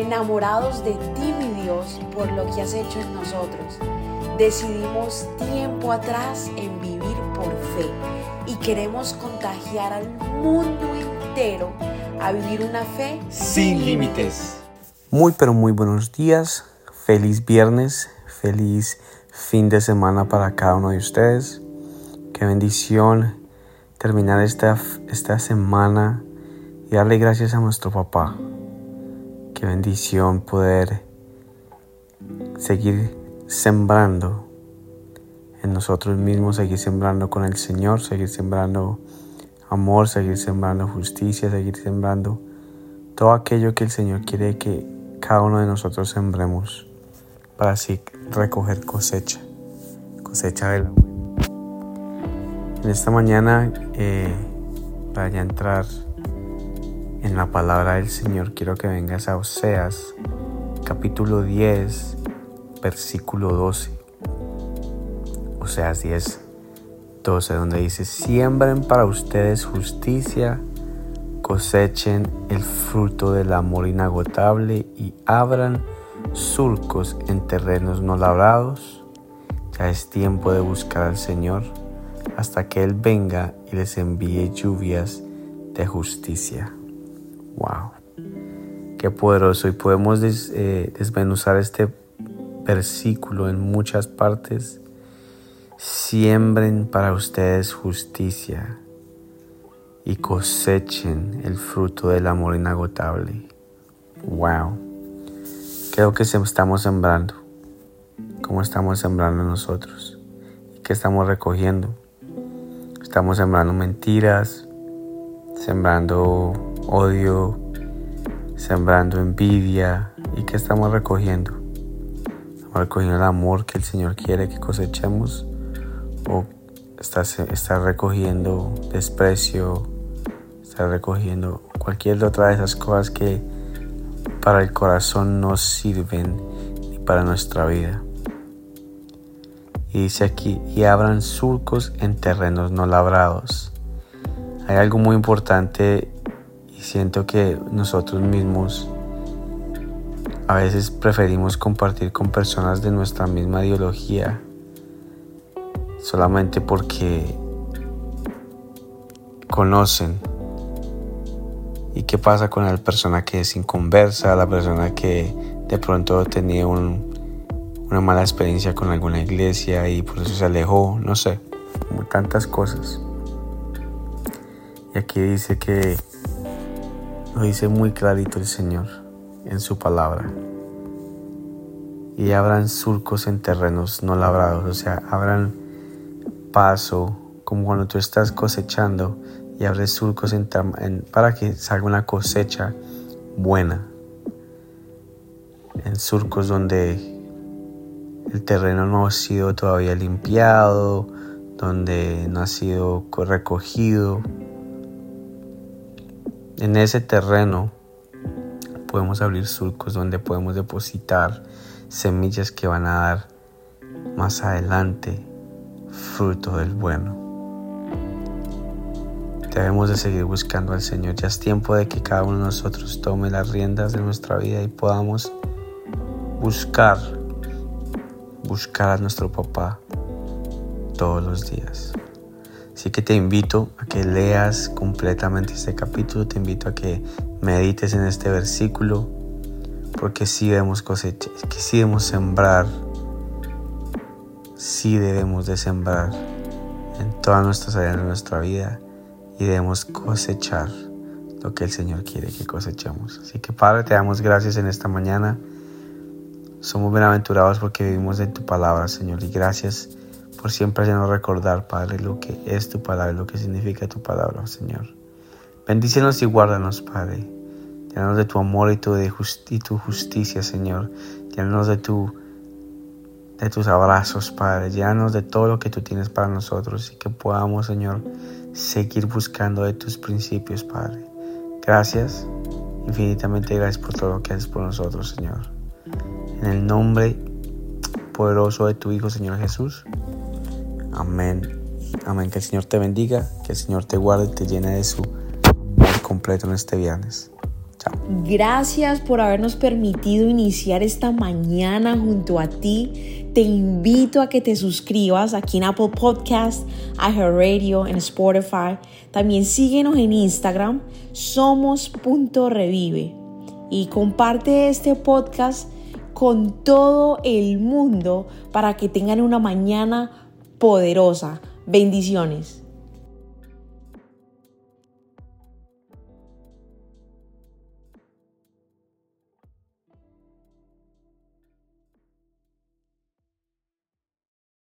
enamorados de ti, mi Dios, por lo que has hecho en nosotros. Decidimos tiempo atrás en vivir por fe y queremos contagiar al mundo entero a vivir una fe sin límites. Muy pero muy buenos días, feliz viernes, feliz fin de semana para cada uno de ustedes. Qué bendición terminar esta, esta semana y darle gracias a nuestro papá. Qué bendición poder seguir sembrando en nosotros mismos, seguir sembrando con el Señor, seguir sembrando amor, seguir sembrando justicia, seguir sembrando todo aquello que el Señor quiere que cada uno de nosotros sembremos para así recoger cosecha, cosecha de la buena. En esta mañana, eh, para ya entrar en la palabra del Señor, quiero que vengas a Oseas, capítulo 10, versículo 12. Oseas 10, 12, donde dice, siembren para ustedes justicia, cosechen el fruto del amor inagotable y abran surcos en terrenos no labrados. Ya es tiempo de buscar al Señor hasta que Él venga y les envíe lluvias de justicia. ¡Wow! Qué poderoso. Y podemos eh, desmenuzar este versículo en muchas partes. Siembren para ustedes justicia y cosechen el fruto del amor inagotable. ¡Wow! Creo que estamos sembrando. ¿Cómo estamos sembrando nosotros? ¿Y qué estamos recogiendo? Estamos sembrando mentiras, sembrando odio, sembrando envidia. ¿Y qué estamos recogiendo? Estamos recogiendo el amor que el Señor quiere que cosechemos o estás, recogiendo desprecio, estás recogiendo cualquier otra de esas cosas que para el corazón no sirven ni para nuestra vida. Y dice aquí, y abran surcos en terrenos no labrados. Hay algo muy importante y siento que nosotros mismos a veces preferimos compartir con personas de nuestra misma ideología solamente porque conocen. ¿Y qué pasa con la persona que es inconversa, la persona que de pronto tenía un, una mala experiencia con alguna iglesia y por eso se alejó, no sé, como tantas cosas. Y aquí dice que lo dice muy clarito el Señor en su palabra. Y abran surcos en terrenos no labrados, o sea, abran paso, como cuando tú estás cosechando y abres surcos en, para que salga una cosecha buena. En surcos donde el terreno no ha sido todavía limpiado, donde no ha sido recogido. En ese terreno podemos abrir surcos donde podemos depositar semillas que van a dar más adelante fruto del bueno. Debemos de seguir buscando al Señor. Ya es tiempo de que cada uno de nosotros tome las riendas de nuestra vida y podamos buscar buscar a nuestro papá todos los días. Así que te invito a que leas completamente este capítulo, te invito a que medites en este versículo, porque si debemos cosechar, que si debemos sembrar, si debemos de sembrar en todas nuestras áreas de nuestra vida y debemos cosechar lo que el Señor quiere que cosechemos. Así que Padre, te damos gracias en esta mañana. Somos bienaventurados porque vivimos en tu palabra, Señor, y gracias por siempre hacernos recordar, Padre, lo que es tu palabra, lo que significa tu palabra, Señor. Bendícenos y guárdanos, Padre. Llénanos de tu amor y tu, de tu justicia, Señor. Llénanos de tus abrazos, Padre. Llénanos de todo lo que tú tienes para nosotros y que podamos, Señor, seguir buscando de tus principios, Padre. Gracias, infinitamente gracias por todo lo que haces por nosotros, Señor. En el nombre poderoso de tu Hijo, Señor Jesús. Amén. Amén. Que el Señor te bendiga, que el Señor te guarde y te llene de su amor completo en este viernes. Chao. Gracias por habernos permitido iniciar esta mañana junto a ti. Te invito a que te suscribas aquí en Apple Podcast, iHeartRadio, en Spotify. También síguenos en Instagram, somos.revive. Y comparte este podcast con todo el mundo para que tengan una mañana poderosa. Bendiciones.